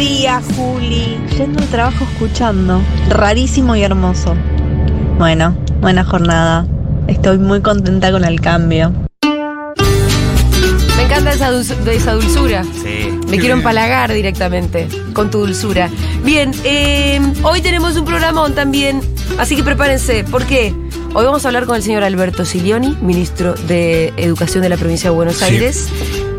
día, Juli. Yendo al trabajo escuchando. Rarísimo y hermoso. Bueno, buena jornada. Estoy muy contenta con el cambio. Me encanta esa, dulz- de esa dulzura. Sí. Me quiero empalagar directamente con tu dulzura. Bien, eh, hoy tenemos un programón también, así que prepárense. ¿Por qué? Hoy vamos a hablar con el señor Alberto Silioni, ministro de Educación de la provincia de Buenos Sí. Aires,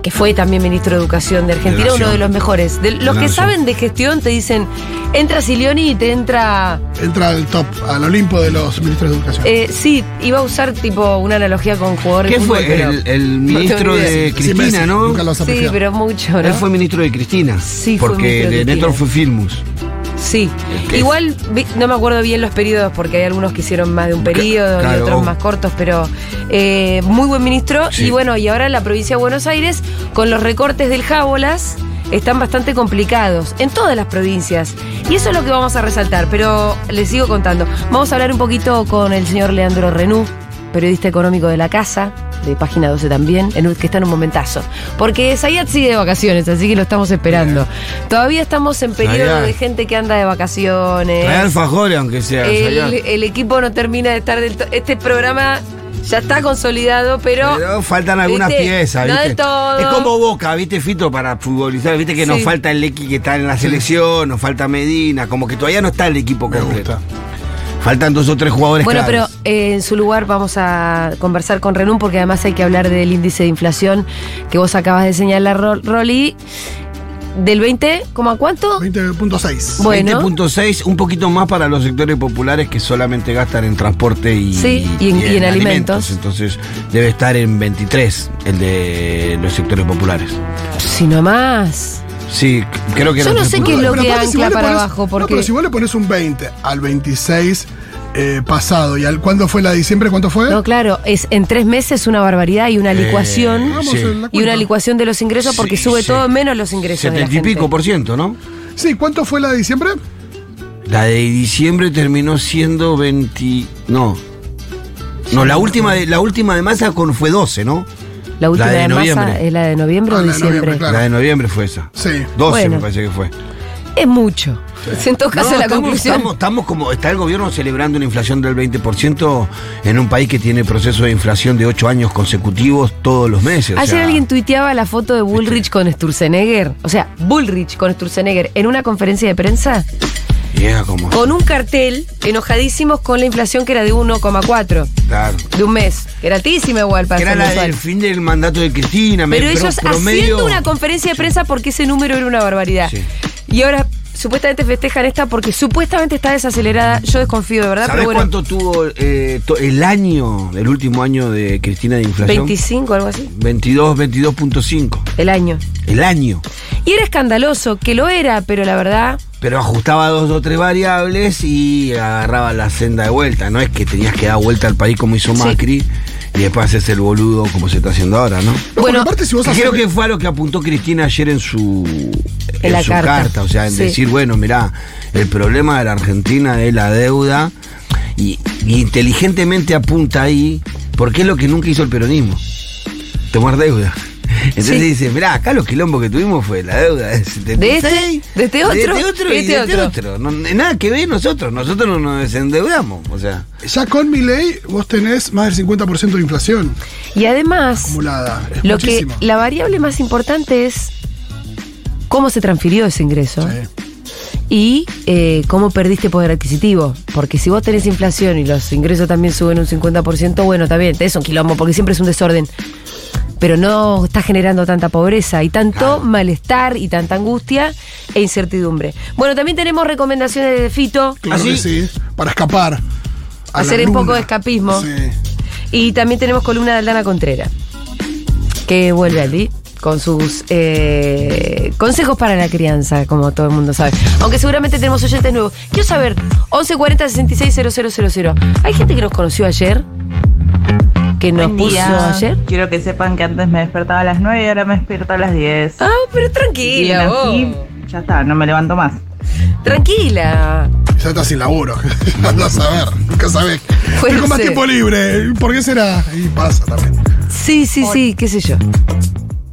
que fue también ministro de Educación de Argentina, De uno de los mejores. De los De que saben de gestión te dicen, entra Silioni y te entra... Entra al top, al Olimpo de los ministros de educación. eh, sí, iba a usar tipo una analogía con jugadores ¿Qué fútbol, fue? pero- El, ministro de Cristina, ¿no? Nunca lo Sí, pero mucho, ¿no? Él fue ministro de Cristina. Sí, fue Porque ministro de. Néstor fue Filmus. Sí, igual vi- no me acuerdo bien los periodos porque hay algunos que hicieron más de un periodo y claro. otros más cortos, pero eh, muy buen ministro. Sí. Y bueno, y ahora la provincia de Buenos Aires, con los recortes del Jábolas, están bastante complicados en todas las provincias. Y eso es lo que vamos a resaltar, pero les sigo contando. Vamos a hablar un poquito con el señor Leandro Renú, periodista económico de la casa. De página 12 también, en un- que está en un momentazo. Porque Zayat sigue de vacaciones, así que lo estamos esperando. Todavía estamos en periodo Zayat. de gente que anda de vacaciones. Trae alfajores, aunque sea. El, equipo no termina de estar del to- Este programa ya está consolidado, pero. Pero faltan algunas ¿viste? piezas, No ¿viste? del todo. Es como Boca, ¿viste, Fito? Para futbolizar, ¿viste? Que nos falta el X que está en la selección, nos falta Medina, como que todavía no está el equipo Me completo. gusta. Faltan dos o tres jugadores Bueno, pero eh, en su lugar vamos a conversar con Renún porque además hay que hablar del índice de inflación que vos acabas de señalar, Ro- Rolly. ¿Del 20? ¿Cómo a cuánto? 20.6. Bueno. 20.6, un poquito más para los sectores populares que solamente gastan en transporte y, Sí, y en- y en alimentos. Entonces debe estar en 23 el de los sectores populares. Si no más. Sí, creo que Yo no sé 3.9. qué es lo Pero que si ancla para pones- abajo, No, pero si vos le pones un 20 al 26 eh, pasado y al cuándo fue la de diciembre, ¿cuánto fue? No, claro, es en tres meses una barbaridad y una Eh, licuación. Sí. Y una licuación de los ingresos porque Sí, sube sí. todo menos los ingresos. de la 70 y pico por ciento, ¿no? Sí, ¿cuánto fue la de diciembre? La de diciembre terminó siendo 20. No. No, la última de, la última de masa con- fue 12, ¿no? La última La de de, masa es la de noviembre Ah, o la de diciembre. noviembre, Claro. La de noviembre fue esa. Sí. 12 Bueno. me parece que fue. Es mucho. En todo caso, No, la estamos, conclusión. Estamos, estamos como. Está el gobierno celebrando una inflación del 20% en un país que tiene proceso de inflación de 8 años consecutivos todos los meses. o Ayer sea, alguien tuiteaba la foto de Bullrich con Sturzenegger. O sea, Bullrich con Sturzenegger en una conferencia de prensa como. con un cartel enojadísimos con la inflación que era de 1,4 Claro. de un mes. Era altísima igual para era la del fin del mandato de Cristina. me- Pero ellos promedio- haciendo una conferencia de prensa porque ese número era una barbaridad. Sí. Y ahora supuestamente festejan esta porque supuestamente está desacelerada. Yo desconfío de verdad, ¿Sabes pero bueno. cuánto tuvo eh, el año, el último año de Cristina de inflación? 25, algo así. 22, 22.5. El año. El año. Y era escandaloso, que lo era, pero la verdad. Pero ajustaba dos o tres variables y agarraba la senda de vuelta. No es que tenías que dar vuelta al país como hizo Sí. Macri y después haces el boludo como se está haciendo ahora, ¿no? No, Bueno, aparte si vos haces- creo que fue a lo que apuntó Cristina ayer en su, En la su carta. o sea, en Sí. decir, bueno, mirá, el problema de la Argentina es la deuda y, y inteligentemente apunta ahí, porque es lo que nunca hizo el peronismo, tomar deuda. Entonces Sí. dice, mirá, acá los quilombos que tuvimos fue la deuda de 76, De este, de este otro, de este otro de y este de este otro. otro. No, nada que ver nosotros, nosotros no nos desendeudamos, o sea. Ya con mi ley vos tenés más del 50% de inflación Y además, acumulada. Es lo que la variable más importante es cómo se transfirió ese ingreso. Sí. y eh, cómo perdiste poder adquisitivo. Porque si vos tenés inflación y los ingresos también suben un 50%, bueno, también, es un quilombo, porque siempre es un desorden. Pero no está generando tanta pobreza y tanto Claro. malestar y tanta angustia e incertidumbre. Bueno, también tenemos recomendaciones de Fito Claro ¿Ah, que sí? sí. Para escapar. a la Hacer un poco de escapismo. Sí. y también tenemos columna de Aldana Contreras, que vuelve allí con sus eh, consejos para la crianza, como todo el mundo sabe. Aunque seguramente tenemos oyentes nuevos. Quiero saber, 1140 66 000. ¿Hay gente que nos conoció ayer? ¿Que nos Buen puso día. ayer? Quiero que sepan que antes me despertaba a las 9 y ahora me despierto a las 10. Ah, pero tranquila, así, ya está, no me levanto más. Tranquila. Ya está sin laburo. Andás a ver. Nunca sabés. Puede Tengo más ser. tiempo libre. ¿Por qué será? Y pasa también. Sí, sí, sí, qué sé yo.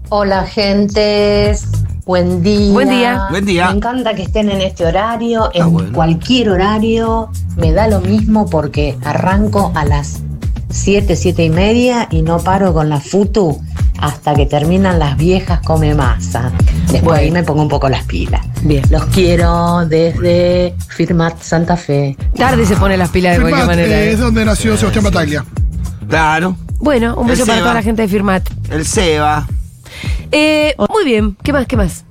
Hola gentes, Buen día. Buen día. Buen día. Me encanta que estén en este horario, en bueno. cualquier horario. Me da lo mismo porque arranco a las 7, 7 y media y no paro con la futu hasta que terminan las viejas come masa. Después ahí me pongo un poco las pilas. Bien. Los quiero desde Firmat Santa Fe. Tarde se pone las pilas de cualquier manera. eh, ¿eh? es donde nació Sebastián Bataglia. Claro. Bueno, un beso para toda la gente de Firmat. El Seba. Eh, muy bien, ¿qué más? ¿Qué más?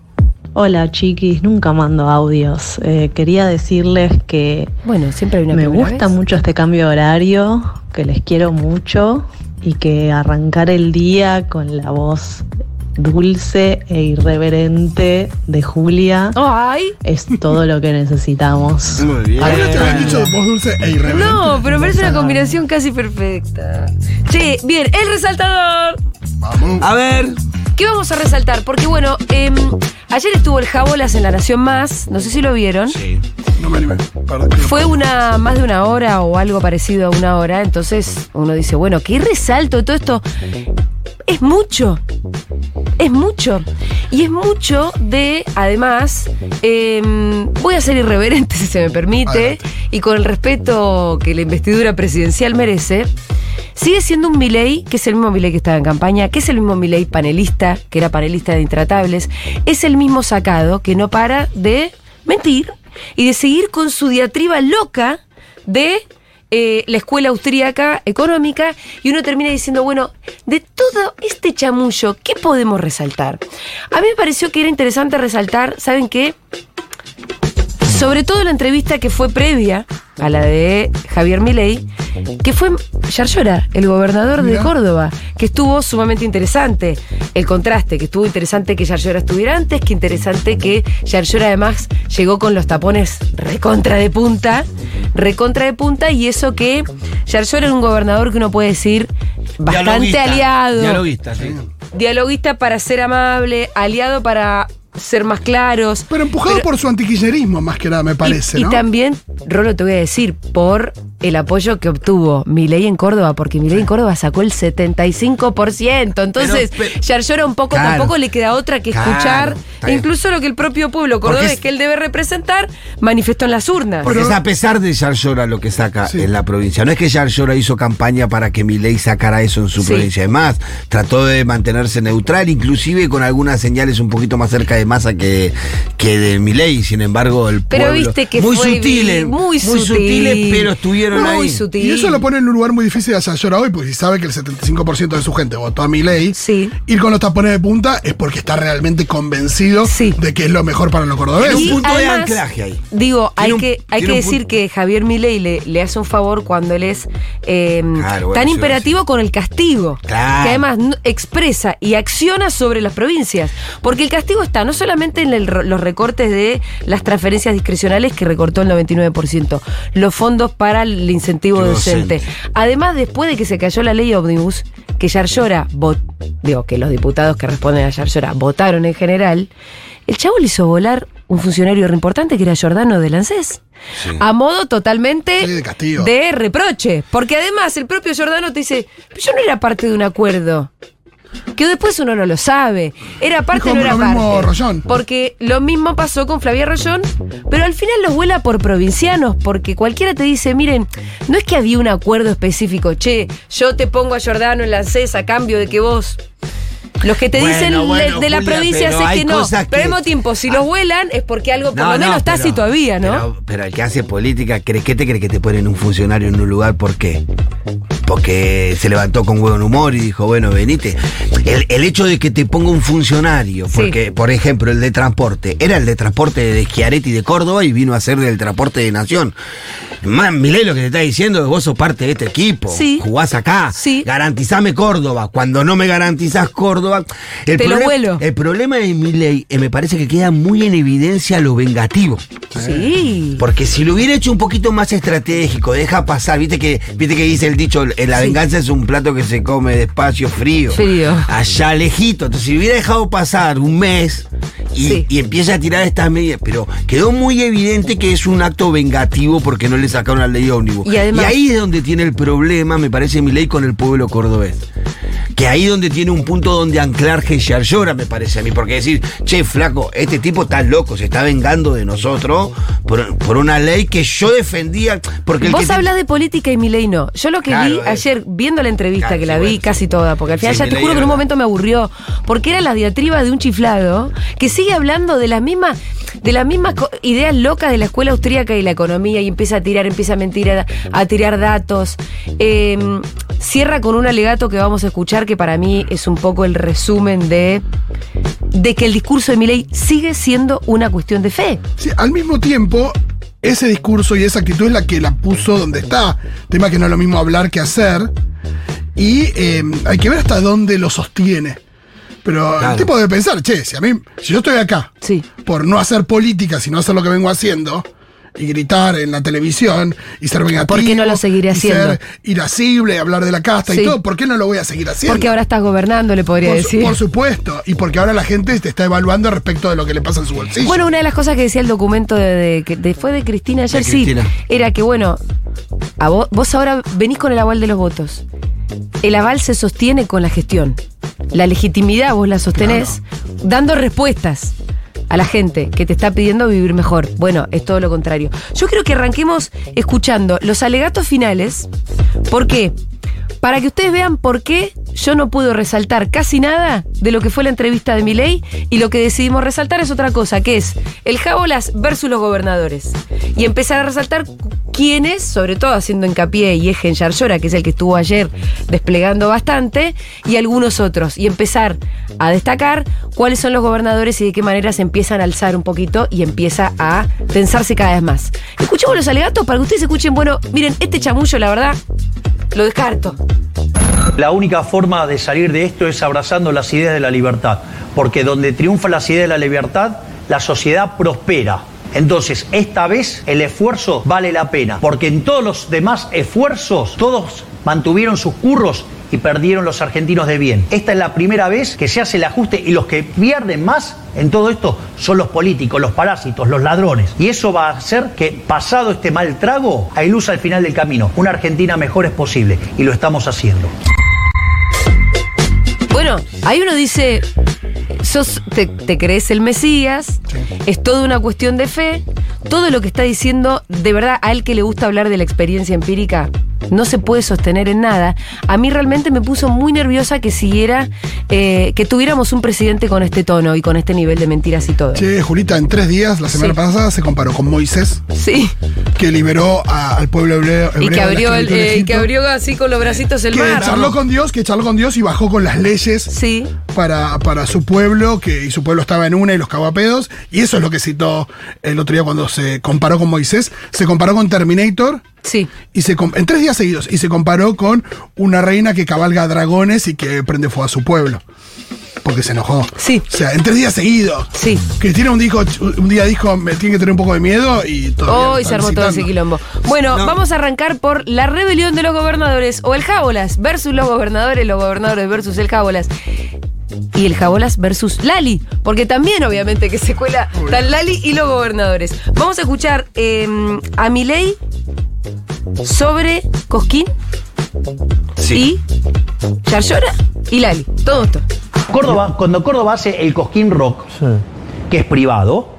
Hola chiquis, nunca mando audios. Eh, quería decirles que Bueno, siempre hay una me gusta vez. mucho este cambio de horario, que les quiero mucho y que arrancar el día con la voz dulce e irreverente de Julia Ay, es todo lo que necesitamos. Muy bien. Te habían dicho voz dulce e irreverente. no, pero me parece una combinación casi perfecta. Che, bien, el resaltador. Vamos. A ver. ¿Qué vamos a resaltar? Porque bueno, em, ayer estuvo el Jabolas en La Nación Más, no sé si lo vieron. Sí. No me animé. Perdón. Fue una más de una hora o algo parecido a una hora, entonces uno dice, bueno, ¿qué resalto de todo esto? Es mucho, es mucho. Y es mucho de, además, em, voy a ser irreverente si se me permite, Adelante. y con el respeto que la investidura presidencial merece, sigue siendo un Milei, que es el mismo Milei que estaba en campaña, que es el mismo Milei panelista, que era panelista de Intratables, es el mismo sacado que no para de mentir y de seguir con su diatriba loca de eh, la escuela austríaca económica y uno termina diciendo, bueno, de todo este chamullo, ¿qué podemos resaltar? A mí me pareció que era interesante resaltar, ¿saben qué? Sobre todo la entrevista que fue previa a la de Javier Milei, que fue Yarlora, el gobernador de. Córdoba, que estuvo sumamente interesante. El contraste, que estuvo interesante que Yarlora estuviera antes, que interesante que Yarlora además llegó con los tapones recontra de punta, recontra de punta, y eso que Yarlora era un gobernador que uno puede decir bastante Dialoguista. aliado Dialoguista, sí. dialoguista para ser amable, aliado para ser más claros. Pero empujado Pero- por su antikirchnerismo, más que nada, me parece, y, y ¿no? también, Rolo, te voy a decir, por el apoyo que obtuvo Milei en Córdoba, porque Milei en Córdoba sacó el 75%. Entonces, Pero- pero- Yarlora un poco Claro. tampoco le queda otra que Claro, escuchar, incluso lo que el propio pueblo cordobés es- que él debe representar, manifestó en las urnas. Porque Pero- es a pesar de Yarlora lo que saca Sí. en la provincia. No es que Yarlora hizo campaña para que Milei sacara eso en su Sí. provincia. Además, trató de mantenerse neutral, inclusive con algunas señales un poquito más cerca de masa que, que de Milei. Sin embargo, el Pero pueblo... viste que muy fue sutiles, muy sutil. sutiles, pero estuvieron Muy ahí. sutil. Y eso lo pone en un lugar muy difícil a Sayora hoy, porque si sabe que el 75% de su gente votó a Milei, Sí. ir con los tapones de punta es porque está realmente convencido Sí. de que es lo mejor para los cordobeses. Tiene un punto de anclaje ahí. Digo, hay un- que, hay que decir punto. que Javier Milei le, le hace un favor cuando él es eh, Claro, bueno, tan sí, imperativo sí. con el castigo. Claro. Que además expresa y acciona sobre las provincias. Porque el castigo está no solamente en el- los recortes de las transferencias discrecionales que recortó el 99%, los fondos para el incentivo Lo docente. docente. Además, después de que se cayó la ley Omnibus, que Yarlora, digo, que los diputados que responden a Yarlora votaron en general, el chavo le hizo volar un funcionario re importante que era Giordano de Lancés. Sí. A modo totalmente Sí, de de reproche. Porque además el propio Giordano te dice, "Pero yo no era parte de un acuerdo. Que después uno no lo sabe. Era parte Dijo no era lo mismo parte. Rollón. Porque lo mismo pasó con Flavia Rollón, pero al final los vuela por provincianos, porque cualquiera te dice, miren, no es que había un acuerdo específico, che, yo te pongo a Giordano en la CES a cambio de que vos. Los que te Bueno, dicen bueno, de la Julia, provincia hay que no. Pero al mismo tiempo, si Ah. los vuelan es porque algo por No, lo menos no, está así todavía, ¿no? Pero, pero el que hace política, ¿crees que te cree que te ponen un funcionario en un lugar? ¿Por qué? Porque se levantó con buen humor y dijo, bueno, venite. El, el hecho de que te ponga un funcionario, Sí. porque, por ejemplo, el de transporte, era el de transporte de Schiaretti de Córdoba y vino a ser del transporte de Nación. Más, Milei lo que te está diciendo es que vos sos parte de este equipo. Sí. Jugás acá. Sí. Garantizame Córdoba. Cuando no me garantizás Córdoba. El Te lo problema- vuelo. El problema de Milei eh, me parece que queda muy en evidencia lo vengativo. Sí. Porque si lo hubiera hecho un poquito más estratégico, deja pasar, viste que, viste que dice el dicho, la venganza es un plato que se come despacio, frío. Frío. Allá lejito. Entonces, si hubiera dejado pasar un mes y, Sí. y empieza a tirar estas medidas, pero quedó muy evidente que es un acto vengativo porque no le sacaron la ley ómnibus. Y además- ahí es donde tiene el problema, me parece, mi ley con el pueblo cordobés. Que ahí donde tiene un punto donde anclar Geyar llora, me parece a mí. Porque decir, che, flaco, este tipo está loco, se está vengando de nosotros por, por una ley que yo defendía. Porque Vos te- hablas de política y Milei no. Yo lo que Claro, vi ayer, viendo la entrevista, Claro, que la vi casi sí. toda, porque al final Sí, ya te juro que en un momento me aburrió, porque era la diatriba de un chiflado que sigue hablando de las mismas de las mismas ideas locas de la escuela austríaca y la economía y empieza a tirar, empieza a mentir, a, a tirar datos. Eh, cierra con un alegato que vamos a escuchar que para mí es un poco el resumen de, de que el discurso de Milei sigue siendo una cuestión de fe. Sí, al mismo tiempo, ese discurso y esa actitud es la que la puso donde está. Tema que no es lo mismo hablar que hacer. Y eh, hay que ver hasta dónde lo sostiene. Pero Claro. el tipo debe pensar, che, si a mí, si yo estoy acá Sí. por no hacer política, sino hacer lo que vengo haciendo, y gritar en la televisión, y ser vengativo. ¿Por qué no lo seguiré y haciendo? ser irascible, hablar de la casta Sí. y todo, ¿por qué no lo voy a seguir haciendo? Porque ahora estás gobernando, le podría por, su- decir. por supuesto, y porque ahora la gente te está evaluando respecto de lo que le pasa en su bolsillo. Bueno, una de las cosas que decía el documento de, de- fue de Cristina ayer, De sí, era que bueno, a vos, vos ahora venís con el aval de los votos. El aval se sostiene con la gestión. La legitimidad vos la sostenés dando respuestas a la gente que te está pidiendo vivir mejor. Bueno, es todo lo contrario. Yo creo que arranquemos escuchando los alegatos finales. ¿Por qué? Para que ustedes vean por qué yo no puedo resaltar casi nada de lo que fue la entrevista de Milei y lo que decidimos resaltar es otra cosa, que es el Jabolas versus los gobernadores. Y empezar a resaltar quiénes, sobre todo haciendo hincapié y eje en Yarlora, que es el que estuvo ayer desplegando bastante, y algunos otros. Y empezar a destacar cuáles son los gobernadores y de qué manera se empiezan a alzar un poquito y empieza a tensarse cada vez más. Escuchemos los alegatos para que ustedes escuchen, bueno, miren, este chamullo, la verdad, lo descarto. La única forma de salir de esto es abrazando las ideas de la libertad, porque donde triunfan las ideas de la libertad, la sociedad prospera. Entonces, esta vez el esfuerzo vale la pena, porque en todos los demás esfuerzos, todos mantuvieron sus curros y perdieron los argentinos de bien. Esta es la primera vez que se hace el ajuste y los que pierden más en todo esto son los políticos, los parásitos, los ladrones. Y eso va a hacer que, pasado este mal trago, hay luz al final del camino. Una Argentina mejor es posible y lo estamos haciendo. Ahí uno dice, sos, te, te crees el Mesías, es toda una cuestión de fe, todo lo que está diciendo, de verdad, a él que le gusta hablar de la experiencia empírica, no se puede sostener en nada. A mí realmente me puso muy nerviosa que siguiera, eh, que tuviéramos un presidente con este tono y con este nivel de mentiras y todo. Che, Julita, en tres días, la semana Sí. pasada, se comparó con Moisés, Sí, que liberó a- al pueblo hebreo. y hebreo que de la abrió, el- eh, y que abrió así con los bracitos el que mar. charló con Dios, que charló con Dios y bajó con las leyes Sí. para, para su pueblo, que y su pueblo estaba en una y los cagó a pedos. Y eso es lo que citó el otro día cuando se comparó con Moisés. Se comparó con Terminator Sí. y se en tres días seguidos y se comparó con una reina que cabalga dragones y que prende fuego a su pueblo. Porque se enojó. Sí. O sea, en tres días seguidos. Sí. Cristina un, dijo, un día dijo, me tiene que tener un poco de miedo y todo. Hoy se armó todo ese quilombo. Bueno, No. vamos a arrancar por la rebelión de los gobernadores o el Jábolas versus los gobernadores, los gobernadores versus el Jábolas. Y el Jabolas versus Lali, porque también obviamente que se cuela tan Lali y los gobernadores. Vamos a escuchar eh, a Milei sobre Cosquín Sí. y Yarlora y Lali. Todo esto. Córdoba, cuando Córdoba hace el Cosquín Rock, que es privado,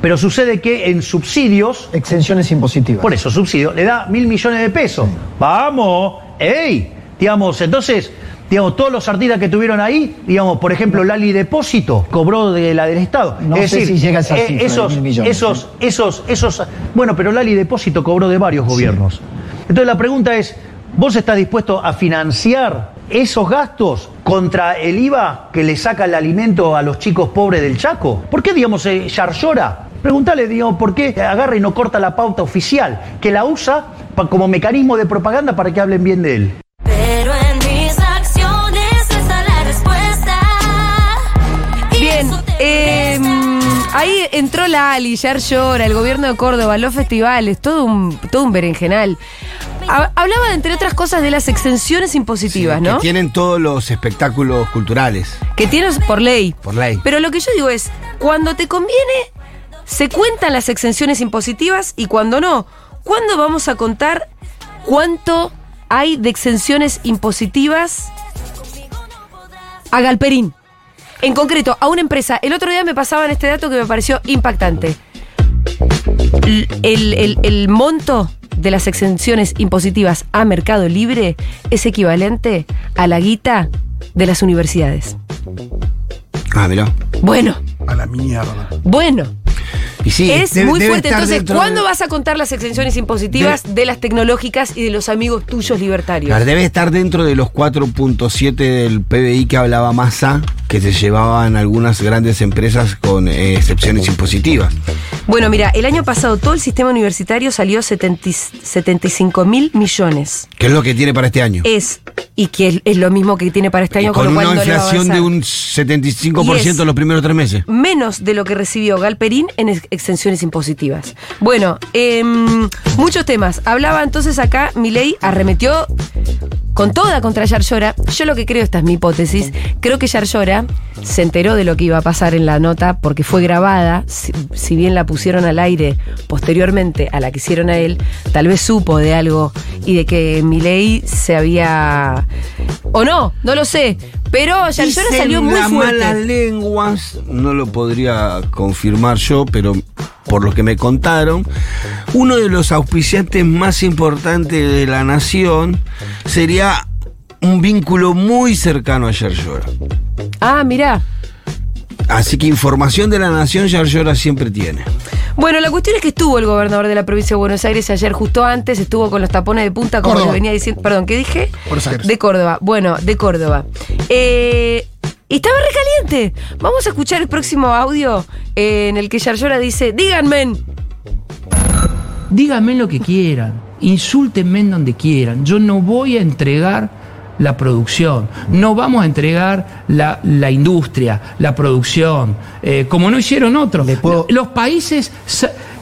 pero sucede que en subsidios, Exenciones impositivas. por eso subsidio, le da mil millones de pesos. Vamos, ¡ey! Digamos, entonces, digamos, todos los artistas que tuvieron ahí, digamos, por ejemplo, Lali Depósito cobró de la del Estado. No sé si llega a esa eh, esos, mil millones, esos, esos, esos, bueno, pero Lali Depósito cobró de varios gobiernos. Entonces la pregunta es, ¿vos estás dispuesto a financiar esos gastos contra el IVA que le saca el alimento a los chicos pobres del Chaco? ¿Por qué, digamos, eh, Yarlora? Pregúntale, digamos, ¿por qué agarra y no corta la pauta oficial? Que la usa pa- como mecanismo de propaganda para que hablen bien de él. Pero eh, molesta. ahí entró la Ali, Yar Llora, el gobierno de Córdoba, los festivales, todo un, todo un berenjenal. Ha- Hablaba, entre otras cosas, de las exenciones impositivas, Que ¿no? tienen todos los espectáculos culturales, Que tienes por ley. por ley. Pero lo que yo digo es, cuando te conviene, se cuentan las exenciones impositivas y cuando no, ¿cuándo vamos a contar cuánto hay de exenciones impositivas a Galperín. En concreto, a una empresa. El otro día me pasaban este dato que me pareció impactante. El- el monto de las exenciones impositivas a Mercado Libre es equivalente a la guita de las universidades. Ah, mirá. Bueno, A la mierda. bueno. Y sí, es debe- muy debe fuerte. Entonces, ¿cuándo de- vas a contar las exenciones impositivas de las tecnológicas y de los amigos tuyos libertarios? Claro, debe estar dentro de los 4.7 del PBI que hablaba Massa, que se llevaban algunas grandes empresas con eh, excepciones impositivas. Bueno, mira, el año pasado todo el sistema universitario salió 70 y- 75 mil millones. ¿Qué es lo que tiene para este año? Es, y que es, lo mismo que tiene para este año, con, con una inflación de un 75% Y es- en los primeros tres meses. menos de lo que recibió Galperín en ex- exenciones impositivas. Bueno, em, muchos temas. Hablaba entonces acá, Milei arremetió con toda contra Yarlora. Yo lo que creo, esta es mi hipótesis, creo que Yarlora se enteró de lo que iba a pasar en la nota porque fue grabada, si, si bien la pusieron al aire posteriormente a la que hicieron a él, tal vez supo de algo y de que Milei se había... O no, no lo sé. Pero Yarlora salió muy fuerte. malas lenguas, no lo podría confirmar yo, pero por lo que me contaron, uno de los auspiciantes más importantes de la nación sería un vínculo muy cercano a Yerjora. Ah, mirá. Así que información de la nación Yerjora siempre tiene. Bueno, la cuestión es que estuvo el gobernador de la provincia de Buenos Aires ayer justo antes, estuvo con los tapones de punta, como les venía diciendo. Perdón, ¿qué dije? Buenos Aires. De Córdoba. Bueno, de Córdoba. Eh, y estaba recaliente. Vamos a escuchar el próximo audio eh, en el que Yarlora dice: Díganme. Díganme lo que quieran, insúltenme en donde quieran. Yo no voy a entregar la producción, no vamos a entregar la, la industria, la producción, eh, como no hicieron otros. Los países,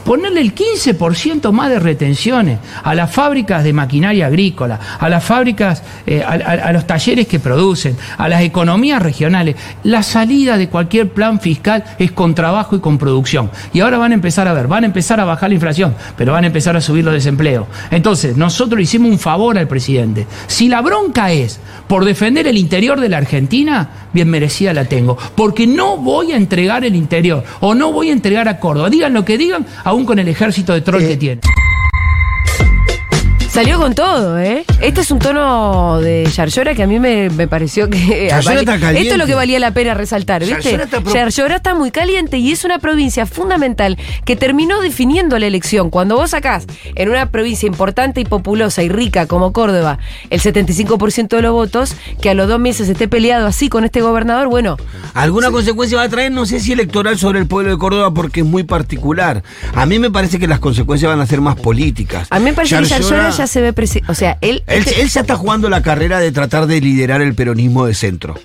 ponerle el 15% más de retenciones a las fábricas de maquinaria agrícola, a las fábricas, eh, a, a- a los talleres que producen, a las economías regionales. La salida de cualquier plan fiscal es con trabajo y con producción. Y ahora van a empezar a ver, van a empezar a bajar la inflación, pero van a empezar a subir los desempleos. Entonces, nosotros le hicimos un favor al presidente. Si la bronca es por defender el interior de la Argentina, bien merecida la tengo. Porque no voy a entregar el interior o no voy a entregar a Córdoba. Digan lo que digan, aún con el ejército de troll que tiene. Salió con todo, ¿eh? Este es un tono de Yarlora que a mí me, me pareció que. Yarlora está caliente. Esto es lo que valía la pena resaltar, ¿viste? Yarlora está está muy caliente y es una provincia fundamental que terminó definiendo la elección. Cuando vos sacás en una provincia importante y populosa y rica como Córdoba el 75% de los votos, que a los dos meses esté peleado así con este gobernador, bueno, ¿Alguna consecuencia va a traer? No sé si electoral sobre el pueblo de Córdoba porque es muy particular. A mí me parece que las consecuencias van a ser más políticas. a mí me parece que ya se ve. O sea, él. Él, él ya está jugando la carrera de tratar de liderar el peronismo de centro.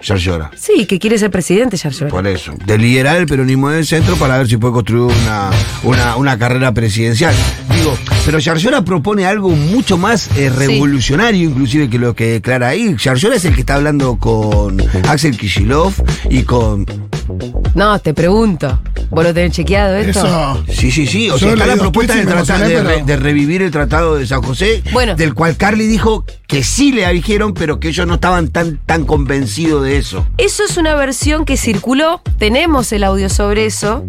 Yarlora. Sí, que quiere ser presidente, Yarlora. Por eso. De liderar el peronismo del centro para ver si puede construir una, una, una carrera presidencial. Digo, pero Yarlora propone algo mucho más eh, revolucionario, inclusive, que lo que declara ahí. Yarlora es el que está hablando con Axel Kishilov y con. No, te pregunto. ¿Vos lo tenés chequeado esto? Eso. Sí, sí, sí. O Yo sea, está la propuesta de, tratar- re- de revivir el Tratado de San José, Bueno. del cual Carly dijo que sí le dijeron, pero que ellos no estaban tan, tan convencidos de eso. Eso es una versión que circuló. Tenemos el audio sobre eso.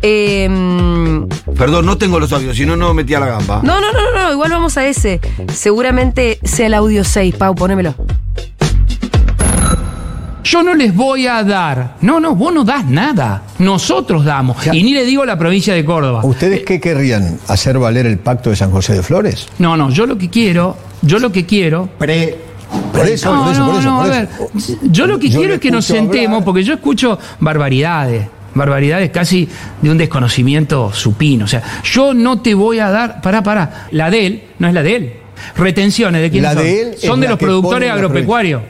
Eh, no, Perdón, no tengo los audios, si no, no metía la gamba. no, no, no, no, igual vamos a ese. Seguramente sea el audio 6, Pau, ponémelo. Yo no les voy a dar. No, no, vos no das nada. Nosotros damos. Y ni le digo a la provincia de Córdoba. ¿Ustedes qué querrían? ¿Hacer valer el pacto de San José de Flores? No, no, yo lo que quiero, yo lo que quiero. Pre. Por eso, no, por eso, no, por eso. no, por a eso. ver. Yo lo que Yo quiero es que nos sentemos, hablar. porque yo escucho barbaridades. Barbaridades casi de un desconocimiento supino. O sea, yo no te voy a dar. Pará, pará. La de él no es la de él. Retenciones de quién La son. de él son de los productores agropecuarios.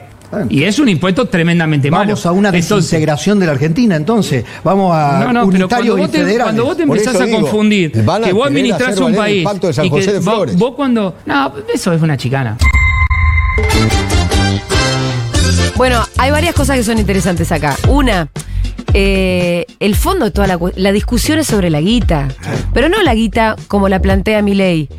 Y es un impuesto tremendamente malo. Vamos a una Entonces, desintegración de la Argentina, entonces. Vamos a no, no, pero cuando y vos, te, cuando vos te empezás a digo, confundir a que vos administrás un país pacto de San y que de vos- vos cuando no eso es una chicana Bueno, hay varias cosas que son interesantes acá. Una, eh, el fondo de toda la, la discusión es sobre la guita. Pero no la guita como la plantea mi ley.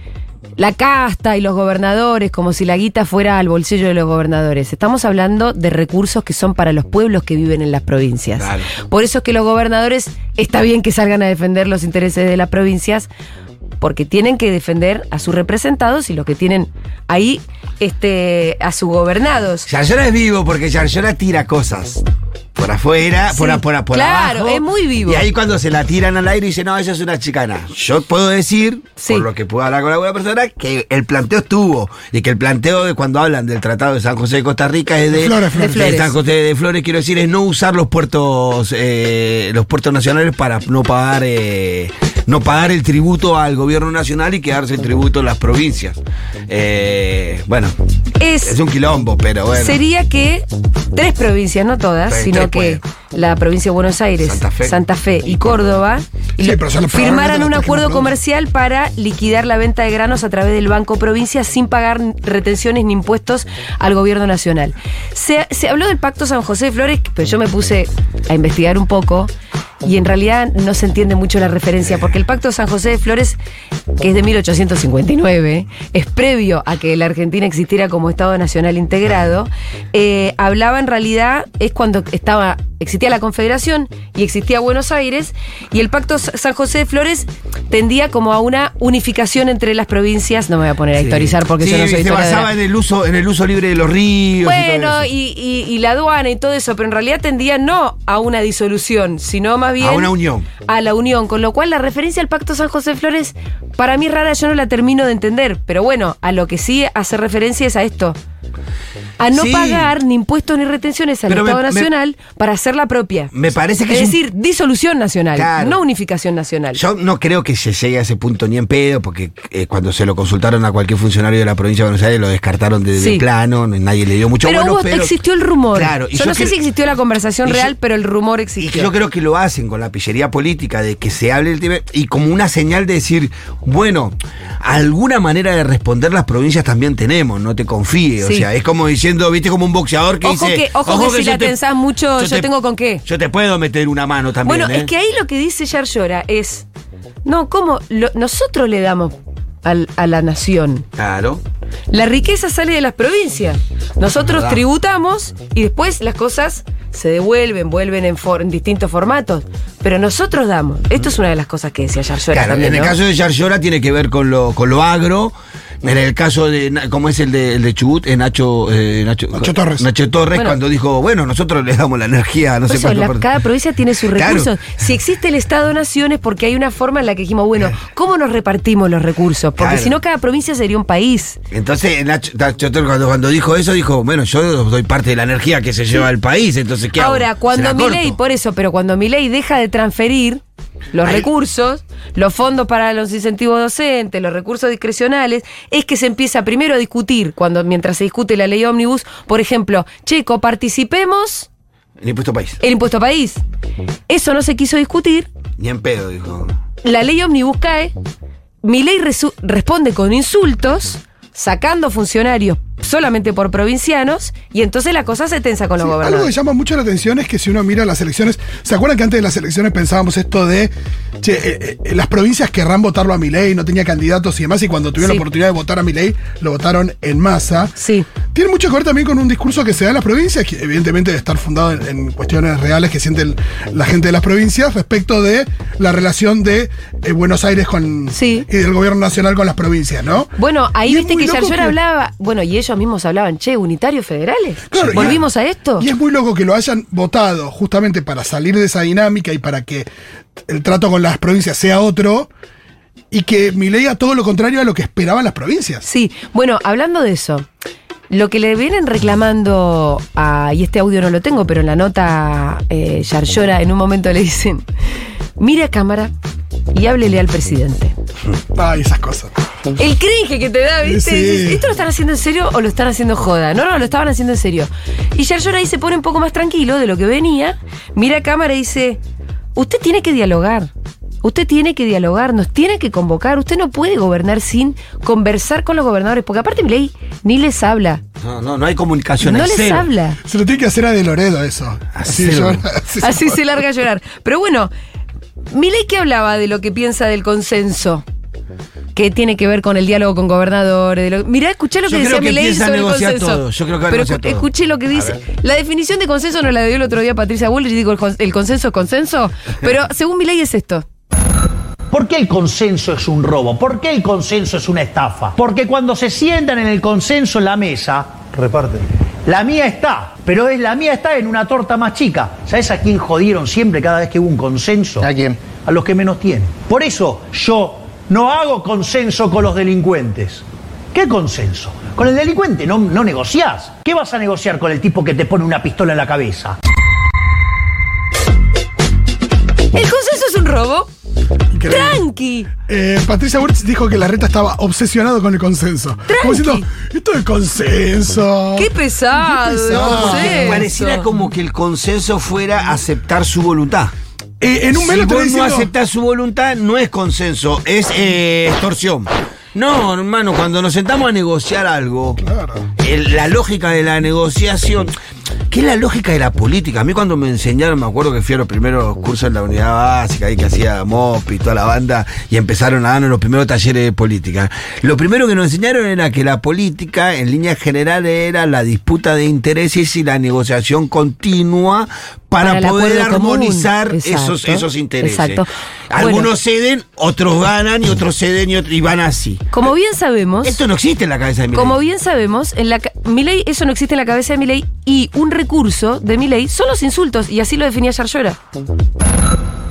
la casta y los gobernadores, como si la guita fuera al bolsillo de los gobernadores. Estamos hablando de recursos que son para los pueblos que viven en las provincias. Claro. Por eso es que los gobernadores está bien que salgan a defender los intereses de las provincias, porque tienen que defender a sus representados y los que tienen ahí este, a sus gobernados. Yarlora es vivo porque Yarlora tira cosas. Por afuera, Sí, por, a- por, a- por claro, abajo. es muy vivo. Y ahí cuando se la tiran al aire dice, no, esa es una chicana. Yo puedo decir, por lo que puedo hablar con alguna persona, que el planteo estuvo. Y que el planteo de cuando hablan del Tratado de San José de Costa Rica es de, De Flores, Flores. de San José de Flores, quiero decir, es no usar los puertos, eh, los puertos nacionales para no pagar, eh, no pagar el tributo al gobierno nacional y quedarse el tributo en las provincias. Eh, bueno, Es- un quilombo, pero bueno. Sería que tres provincias, no todas, Tres, sino que la provincia de Buenos Aires, Santa Fe. y Córdoba Sí, firmaran un acuerdo comercial para liquidar la venta de granos a través del Banco Provincia sin pagar retenciones ni impuestos al gobierno nacional. Se, se habló del Pacto San José de Flores, pero yo me puse a investigar un poco y en realidad no se entiende mucho la referencia, porque el Pacto San José de Flores, que es de 1859, es previo a que la Argentina existiera como Estado Nacional integrado, eh, hablaba en realidad, es cuando estaba, existía la Confederación y existía Buenos Aires, y el Pacto San José de Flores tendía como a una unificación entre las provincias, no me voy a poner a historizar porque Sí, yo no soy se basaba en el uso, en el uso libre de los ríos. Bueno, y, y- y la aduana y todo eso, pero en realidad tendía no a una disolución, sino más bien a una unión. a la unión, con lo cual la referencia al Pacto San José de Flores, para mí rara, yo no la termino de entender, pero bueno, a lo que sí hace referencia es a esto. A no Sí. pagar ni impuestos ni retenciones al Pero Estado me- Nacional para hacer la propia. Me parece que es es un- decir, disolución nacional, Claro. no unificación nacional. Yo no creo que se llegue a ese punto ni en pedo, porque eh, cuando se lo consultaron a cualquier funcionario de la provincia de Buenos Aires lo descartaron de, de Sí. plano, nadie le dio mucho pero, bueno, hubo- pero existió el rumor. Claro, y yo, yo no sé si existió la conversación y yo- real, pero el rumor Y existió. yo creo que lo hacen con la pillería política de que se hable el tema y como una señal de decir, bueno, alguna manera de responder las provincias también tenemos, no te confíes. Sí. O sea, es como diciendo, viste, como un boxeador que Ojo dice. que, ojo que si la te- tensás mucho, yo, te- tengo con qué. Yo te puedo meter una mano también. Bueno, ¿eh? es que ahí lo que dice Yarlora es, no, ¿cómo? Lo- nosotros le damos al- a la nación. Claro. La riqueza sale de las provincias. Nosotros verdad. tributamos y después las cosas se devuelven, vuelven en, for- en distintos formatos. Pero nosotros damos. Esto es una de las cosas que decía Yarlora Claro, también, en el caso de Yarlora tiene que ver con lo, con lo agro. En el caso de, ¿cómo es el de, el de Chubut? Eh, Nacho, eh, Nacho, Nacho Torres. Nacho Torres, Bueno. cuando dijo, bueno, nosotros le damos la energía, no sé eso, la- cada provincia tiene sus Claro. recursos. Si existe el Estado-Nación es porque hay una forma en la que dijimos, bueno, ¿cómo nos repartimos los recursos? Porque Claro. si no, cada provincia sería un país. Entonces, Nacho, Nacho Torres cuando, cuando dijo eso, dijo, bueno, yo doy parte de la energía que se lleva el país, entonces. Ahora, cuando mi ley, por eso, pero cuando mi ley deja de transferir los recursos, los fondos para los incentivos docentes, los recursos discrecionales, es que se empieza primero a discutir, cuando mientras se discute la ley ómnibus, por ejemplo, checo, participemos El impuesto país. el impuesto país. Eso no se quiso discutir, Ni en pedo, dijo. la ley ómnibus cae, mi ley responde con insultos, sacando funcionarios solamente por provincianos, y entonces la cosa se tensa con los Sí, algo que gobernadores. llama mucho la atención es que si uno mira las elecciones, ¿se acuerdan que antes de las elecciones pensábamos esto de, che, eh, eh, las provincias querrán votarlo a Milei, no tenía candidatos y demás, y cuando tuvieron Sí. la oportunidad de votar a Milei, lo votaron en masa. Sí. Tiene mucho que ver también con un discurso que se da en las provincias, que evidentemente debe estar fundado en, en cuestiones reales que sienten la gente de las provincias respecto de la relación de eh, Buenos Aires con Sí. y del gobierno nacional con las provincias, ¿no? Bueno, ahí Y viste que que- hablaba, bueno, y ellos mismos hablaban, che, unitarios federales. Claro, ¿Volvimos a esto? Y es muy loco que lo hayan votado justamente para salir de esa dinámica y para que el trato con las provincias sea otro y que mi ley a todo lo contrario a lo que esperaban las provincias. Sí, bueno, hablando de eso, lo que le vienen reclamando a, y este audio no lo tengo, pero en la nota eh, Yarlora en un momento le dicen, mire a cámara y háblele al presidente. Ay, esas cosas. El cringe que te da, ¿viste? Sí. Dices, ¿Esto lo están haciendo en serio o lo están haciendo joda? No, no, lo estaban haciendo en serio. Y Yarlora ahí se pone un poco más tranquilo de lo que venía, mira a cámara y dice, usted tiene que dialogar. Usted tiene que dialogar, nos tiene que convocar. Usted no puede gobernar sin conversar con los gobernadores, porque aparte mi ley ni les habla. No, no, no hay comunicación. No les cero. habla. Se lo tiene que hacer a De Loredo eso. Así, yo- así Así se se larga a llorar. Pero bueno, mi ley que hablaba de lo que piensa del consenso. que tiene que ver con el diálogo con gobernadores. de lo- Mirá, escuché lo que Yo decía creo que Milei sobre el negociar consenso. todo. Yo creo que va a Pero negociar escu- todo. escuché lo que dice. La definición de consenso nos la dio el otro día Patricia Bullrich y digo, el, el consenso es consenso. Pero según Milei es esto. ¿Por qué el consenso es un robo? ¿Por qué el consenso es una estafa? Porque cuando se sientan en el consenso en la mesa, Reparten. La mía está, pero es la mía está en una torta más chica. ¿Sabes a quién jodieron siempre cada vez que hubo un consenso? ¿A quién? A los que menos tienen. Por eso yo no hago consenso con los delincuentes. ¿Qué consenso? Con el delincuente no, no negociás. ¿Qué vas a negociar con el tipo que te pone una pistola en la cabeza? ¿El consenso es un robo? Increíble. ¡Tranqui! Eh, Patricia Burch dijo que la reta estaba obsesionado con el consenso. Como diciendo, esto es consenso. ¡Qué pesado! Qué pesado. el consenso. Pareciera como que el consenso fuera aceptar su voluntad. Eh, en un si vos no diciendo, aceptás su voluntad, no es consenso, es eh, extorsión. No, hermano, cuando nos sentamos a negociar algo, el- la lógica de la negociación, ¿qué es la lógica de la política? A mí cuando me enseñaron, me acuerdo que fui a los primeros cursos en la unidad básica, ahí que hacía MOP y toda la banda, y empezaron a darnos los primeros talleres de política. Lo primero que nos enseñaron era que la política, en líneas generales, era la disputa de intereses y la negociación continua para, poder armonizar esos, esos intereses. exacto. Algunos Bueno. ceden, otros ganan y otros ceden y, otros- y van así. Como bien sabemos. Esto no existe en la cabeza de mi Como bien sabemos, en la Milei, eso no existe en la cabeza de Milei y un recurso de Milei son los insultos y así lo definía Yarlora.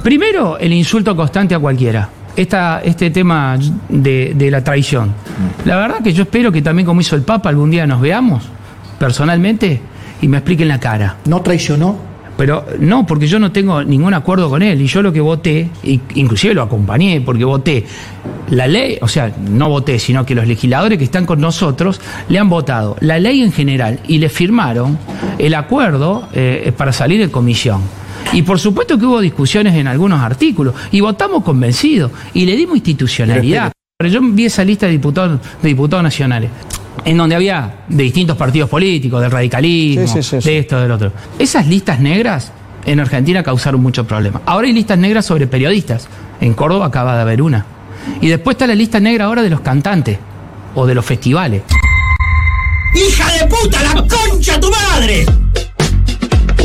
Primero, el insulto constante a cualquiera. Esta, este tema de, de la traición. La verdad que yo espero que también, como hizo el Papa, algún día nos veamos personalmente y me expliquen la cara. ¿No traicionó? Pero no, porque yo no tengo ningún acuerdo con él y yo lo que voté, inclusive lo acompañé porque voté la ley, o sea, no voté, sino que los legisladores que están con nosotros le han votado la ley en general y le firmaron el acuerdo eh, para salir de comisión. Y por supuesto que hubo discusiones en algunos artículos y votamos convencidos y le dimos institucionalidad. Pero yo vi esa lista de diputados, de diputados nacionales, en donde había de distintos partidos políticos, del radicalismo, Sí, sí, sí, sí. de esto, del otro. Esas listas negras en Argentina causaron mucho problema. Ahora hay listas negras sobre periodistas. En Córdoba acaba de haber una. Y después está la lista negra ahora de los cantantes o de los festivales. ¡Hija de puta, la concha tu madre!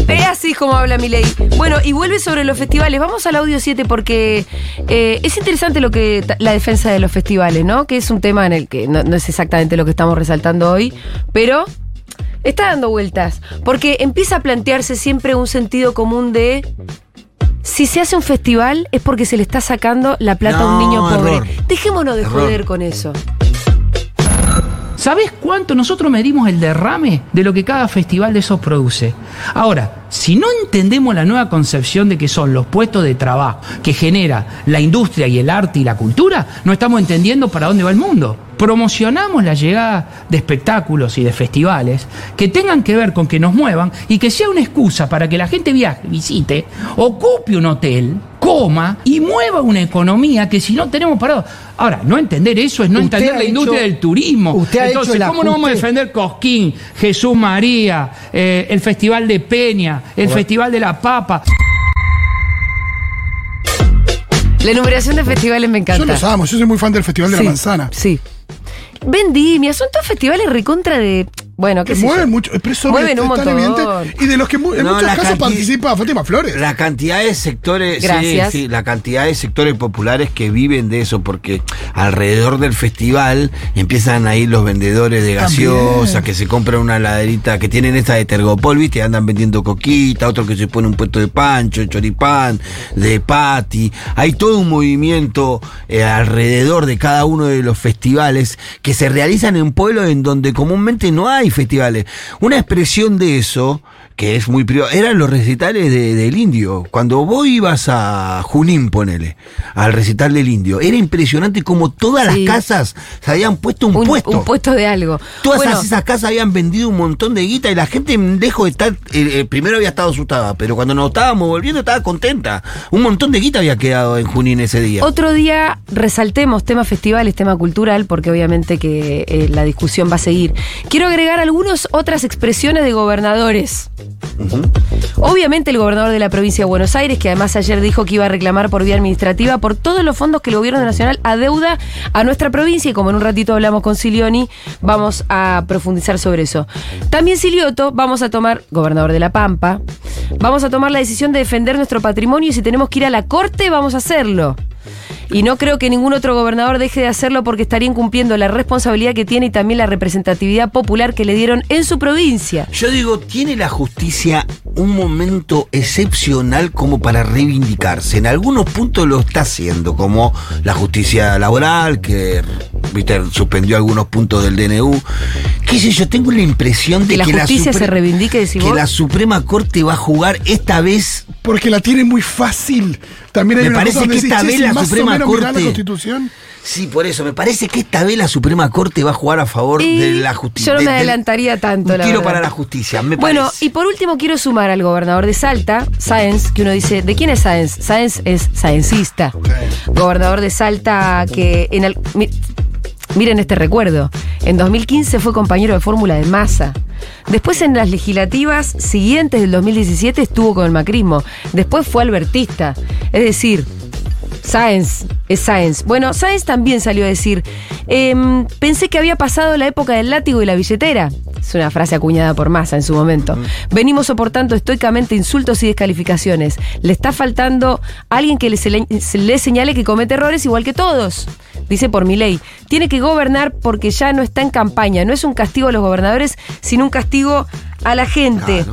Es así como habla Milei. Bueno, y vuelve sobre los festivales. Vamos al audio 7 porque eh, es interesante lo que la defensa de los festivales, ¿no? Que es un tema en el que no, no es exactamente lo que estamos resaltando hoy, pero está dando vueltas. Porque empieza a plantearse siempre un sentido común de si se hace un festival es porque se le está sacando la plata a un niño pobre. error. Dejémonos de Error. joder con eso. ¿Sabés cuánto nosotros medimos el derrame de lo que cada festival de esos produce? Ahora, si no entendemos la nueva concepción de que son los puestos de trabajo que genera la industria y el arte y la cultura, no estamos entendiendo para dónde va el mundo. Promocionamos la llegada de espectáculos y de festivales que tengan que ver con que nos muevan y que sea una excusa para que la gente viaje, visite, ocupe un hotel, coma y mueva una economía que si no tenemos parado. Ahora, no entender eso es no Usted entender la hecho- industria del turismo. usted ha Entonces, hecho ¿cómo no vamos a defender Cosquín, Jesús María, eh, el Festival de Peña, el Festival de la Papa? La enumeración de festivales me encanta. Yo los amo, yo soy muy fan del Festival de Sí, la Manzana. Sí. Vendimia, son todos festivales recontra de. Bueno, Que yo. mueven mucho, pero eso Mueven un montón. evidente. Y de los que mu- en No, muchos casos participa Fátima Flores. La cantidad de sectores, sí, Gracias. sí, la cantidad de sectores populares que viven de eso, porque alrededor del festival empiezan a ir los vendedores de gaseosa, que se compran una laderita, que tienen esta de Tergopol, viste, andan vendiendo coquita, otro que se pone un puesto de pancho, de choripán, de pati. Hay todo un movimiento eh, alrededor de cada uno de los festivales que se realizan en pueblos en donde comúnmente no hay festivales. Una expresión de eso, que es muy privado, eran los recitales de- del indio. Cuando vos ibas a Junín, ponele, al recital del indio, era impresionante como todas Sí. las casas se habían puesto un, Un puesto. un puesto de algo. Todas Bueno, esas, esas casas habían vendido un montón de guita y la gente, lejos de estar, eh, eh, primero había estado asustada, pero cuando nos estábamos volviendo estaba contenta. Un montón de guita había quedado en Junín ese día. Otro día resaltemos tema festivales, tema cultural, porque obviamente que eh, la discusión va a seguir. Quiero agregar algunas otras expresiones de gobernadores Obviamente el gobernador de la provincia de Buenos Aires, que además ayer dijo que iba a reclamar por vía administrativa por todos los fondos que el gobierno nacional adeuda a nuestra provincia, y como en un ratito hablamos con Silioni, vamos a profundizar sobre eso. También Silioto, vamos a tomar, gobernador de La Pampa, vamos a tomar la decisión de defender nuestro patrimonio y si tenemos que ir a la corte, vamos a hacerlo. Y no creo que ningún otro gobernador deje de hacerlo porque estaría incumpliendo la responsabilidad que tiene y también la representatividad popular que le dieron en su provincia. Yo digo, ¿tiene la justicia un momento excepcional como para reivindicarse? En algunos puntos lo está haciendo, como la justicia laboral, que viste, suspendió algunos puntos del DNU. ¿Qué sé yo? Tengo la impresión de Que la que, justicia Supre- se reivindique, decís que vos. la Suprema Corte va a jugar esta vez. Porque la tiene muy fácil. También hay Me una parece cosa que decís, esta vez si la Suprema Corte- la Constitución. Sí, por eso. Me parece que esta vez la Suprema Corte va a jugar a favor Y de la justicia. Yo no me del- adelantaría tanto, un la tiro verdad. para la justicia, me Bueno, parece. y por último quiero sumar al gobernador de Salta, Sáenz, que uno dice, ¿de quién es Sáenz? Sáenz es saencista. Gobernador de Salta que en el- mi- miren este recuerdo. En 2015 fue compañero de fórmula de Massa. Después en las legislativas siguientes del 2017 estuvo con el macrismo. Después fue albertista. Es decir, Sáenz, es Sáenz. Bueno, Sáenz también salió a decir, em, pensé que había pasado la época del látigo y la billetera. Es una frase acuñada por Massa en su momento. Venimos soportando estoicamente insultos y descalificaciones. Le está faltando alguien que le, se le, se le señale que comete errores igual que todos. Dice por mi ley. Tiene que gobernar porque ya no está en campaña. No es un castigo a los gobernadores, sino un castigo a la gente.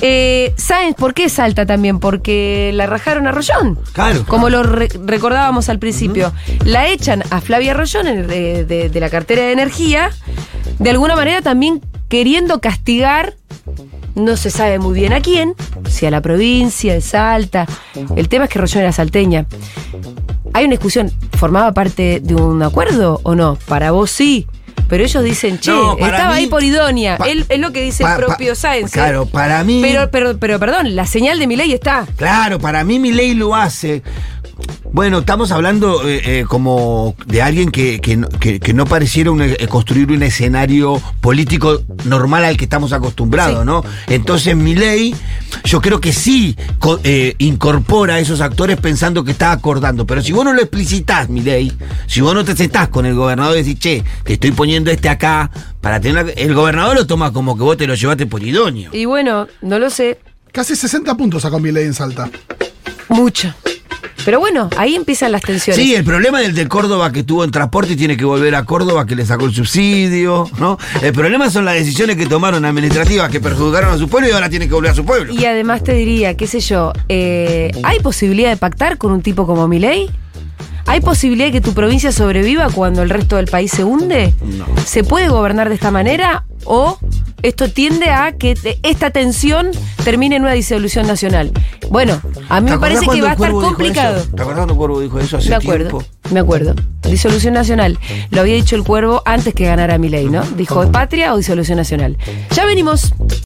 Eh, Sáenz, ¿por qué salta también? Porque la rajaron a Rollón. Claro. Como lo re- recordábamos al principio. La echan a Flavia Rollón de, de- de la cartera de energía, de alguna manera también queriendo castigar, no se sabe muy bien a quién, si a la provincia de Salta. El tema es que Rollón era salteña. Hay una discusión, ¿formaba parte de un acuerdo o no? Para vos sí. Pero ellos dicen, che, No, estaba mí- ahí por idónea. pa- Él, es lo que dice pa- el propio pa- Sáenz. Claro, para mí. Pero, pero, pero, perdón, la señal de mi ley está. Claro, para mí mi ley lo hace. Bueno, estamos hablando eh, eh, como de alguien que, que no- que- que no pareciera un- eh, construir un escenario político normal al que estamos acostumbrados, Sí. ¿no? Entonces mi ley, yo creo que sí eh, incorpora a esos actores pensando que está acordando. Pero si vos no lo explicitas, mi ley, si vos no te sentás con el gobernador y decís, che, te estoy poniendo este acá para tener... una-". El gobernador lo toma como que vos te lo llevaste por idóneo. Y bueno, no lo sé, Casi 60 puntos sacó mi ley en Salta. mucho. Pero bueno, ahí empiezan las tensiones. Sí, el problema del de Córdoba que estuvo en transporte y tiene que volver a Córdoba que le sacó el subsidio, ¿no? El problema son las decisiones que tomaron administrativas que perjudicaron a su pueblo y ahora tiene que volver a su pueblo. Y además te diría, qué sé yo, eh, ¿hay posibilidad de pactar con un tipo como Milei? ¿Hay posibilidad de que tu provincia sobreviva cuando el resto del país se hunde? ¿Se puede gobernar de esta manera? ¿O esto tiende a que te- esta tensión termine en una disolución nacional? Bueno, a mí ¿Te me parece que va a estar complicado. ¿Te acordás cuando el Cuervo dijo eso hace Me acuerdo, tiempo? me acuerdo. Disolución nacional. Lo había dicho el cuervo antes que ganara Milei, ¿no? Dijo, ¿es patria o disolución nacional? Ya venimos.